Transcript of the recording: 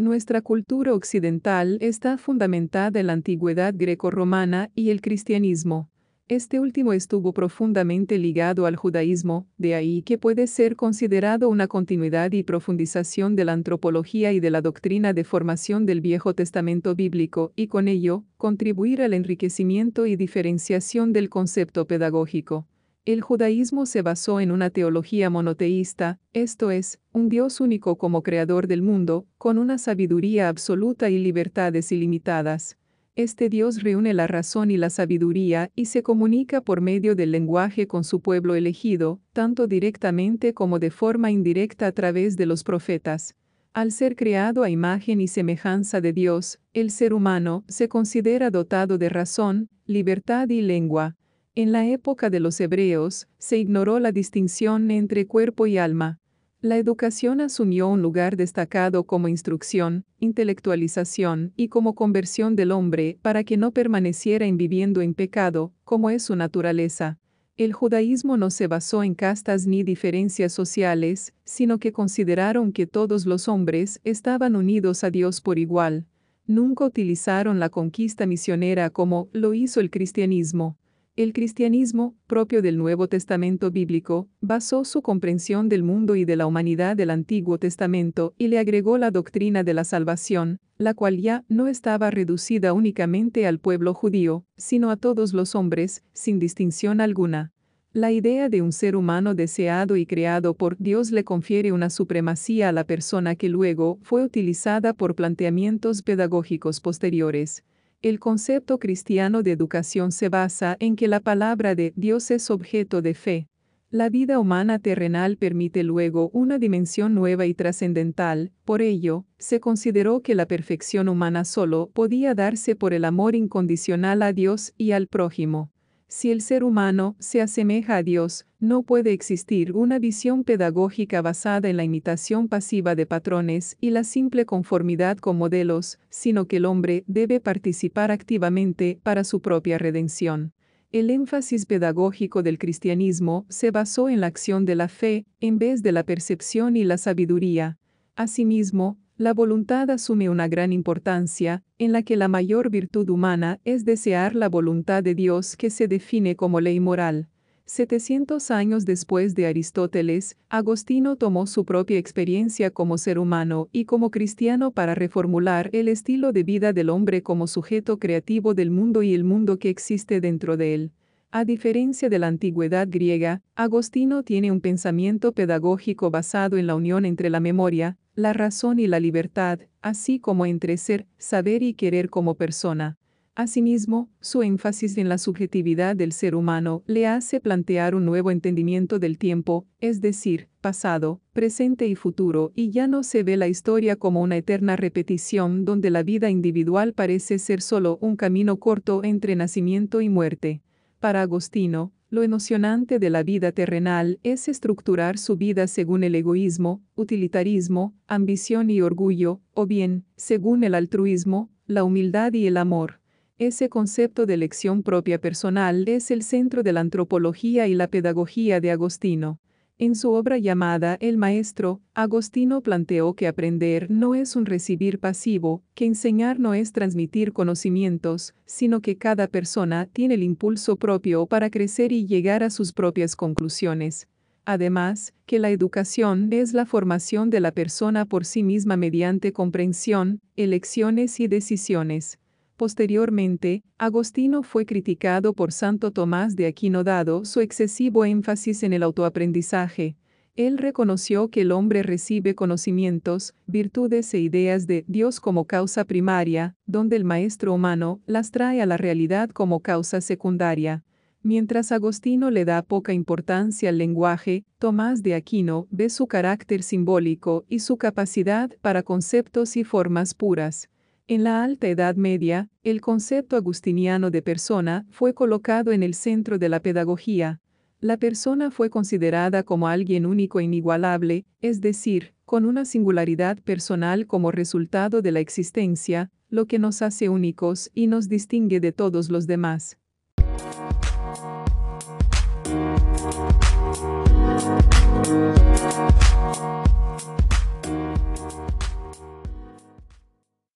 Nuestra cultura occidental está fundamentada en la antigüedad greco-romana y el cristianismo. Este último estuvo profundamente ligado al judaísmo, de ahí que puede ser considerado una continuidad y profundización de la antropología y de la doctrina de formación del Viejo Testamento bíblico, y con ello, contribuir al enriquecimiento y diferenciación del concepto pedagógico. El judaísmo se basó en una teología monoteísta, esto es, un Dios único como creador del mundo, con una sabiduría absoluta y libertades ilimitadas. Este Dios reúne la razón y la sabiduría y se comunica por medio del lenguaje con su pueblo elegido, tanto directamente como de forma indirecta a través de los profetas. Al ser creado a imagen y semejanza de Dios, el ser humano se considera dotado de razón, libertad y lengua. En la época de los hebreos, se ignoró la distinción entre cuerpo y alma. La educación asumió un lugar destacado como instrucción, intelectualización y como conversión del hombre para que no permaneciera en viviendo en pecado, como es su naturaleza. El judaísmo no se basó en castas ni diferencias sociales, sino que consideraron que todos los hombres estaban unidos a Dios por igual. Nunca utilizaron la conquista misionera como lo hizo el cristianismo. El cristianismo, propio del Nuevo Testamento bíblico, basó su comprensión del mundo y de la humanidad del Antiguo Testamento y le agregó la doctrina de la salvación, la cual ya no estaba reducida únicamente al pueblo judío, sino a todos los hombres, sin distinción alguna. La idea de un ser humano deseado y creado por Dios le confiere una supremacía a la persona que luego fue utilizada por planteamientos pedagógicos posteriores. El concepto cristiano de educación se basa en que la palabra de Dios es objeto de fe. La vida humana terrenal permite luego una dimensión nueva y trascendental, por ello, se consideró que la perfección humana solo podía darse por el amor incondicional a Dios y al prójimo. Si el ser humano se asemeja a Dios, no puede existir una visión pedagógica basada en la imitación pasiva de patrones y la simple conformidad con modelos, sino que el hombre debe participar activamente para su propia redención. El énfasis pedagógico del cristianismo se basó en la acción de la fe, en vez de la percepción y la sabiduría. Asimismo, la voluntad asume una gran importancia, en la que la mayor virtud humana es desear la voluntad de Dios que se define como ley moral. 700 años después de Aristóteles, Agostino tomó su propia experiencia como ser humano y como cristiano para reformular el estilo de vida del hombre como sujeto creativo del mundo y el mundo que existe dentro de él. A diferencia de la antigüedad griega, Agostino tiene un pensamiento pedagógico basado en la unión entre la memoria, la razón y la libertad, así como entre ser, saber y querer como persona. Asimismo, su énfasis en la subjetividad del ser humano le hace plantear un nuevo entendimiento del tiempo, es decir, pasado, presente y futuro, y ya no se ve la historia como una eterna repetición donde la vida individual parece ser solo un camino corto entre nacimiento y muerte. Para Agostino, lo emocionante de la vida terrenal es estructurar su vida según el egoísmo, utilitarismo, ambición y orgullo, o bien, según el altruismo, la humildad y el amor. Ese concepto de elección propia personal es el centro de la antropología y la pedagogía de Agostino. En su obra llamada El Maestro, Agostino planteó que aprender no es un recibir pasivo, que enseñar no es transmitir conocimientos, sino que cada persona tiene el impulso propio para crecer y llegar a sus propias conclusiones. Además, que la educación es la formación de la persona por sí misma mediante comprensión, elecciones y decisiones. Posteriormente, Agostino fue criticado por Santo Tomás de Aquino dado su excesivo énfasis en el autoaprendizaje. Él reconoció que el hombre recibe conocimientos, virtudes e ideas de Dios como causa primaria, donde el maestro humano las trae a la realidad como causa secundaria. Mientras Agostino le da poca importancia al lenguaje, Tomás de Aquino ve su carácter simbólico y su capacidad para conceptos y formas puras. En la Alta Edad Media, el concepto agustiniano de persona fue colocado en el centro de la pedagogía. La persona fue considerada como alguien único e inigualable, es decir, con una singularidad personal como resultado de la existencia, lo que nos hace únicos y nos distingue de todos los demás.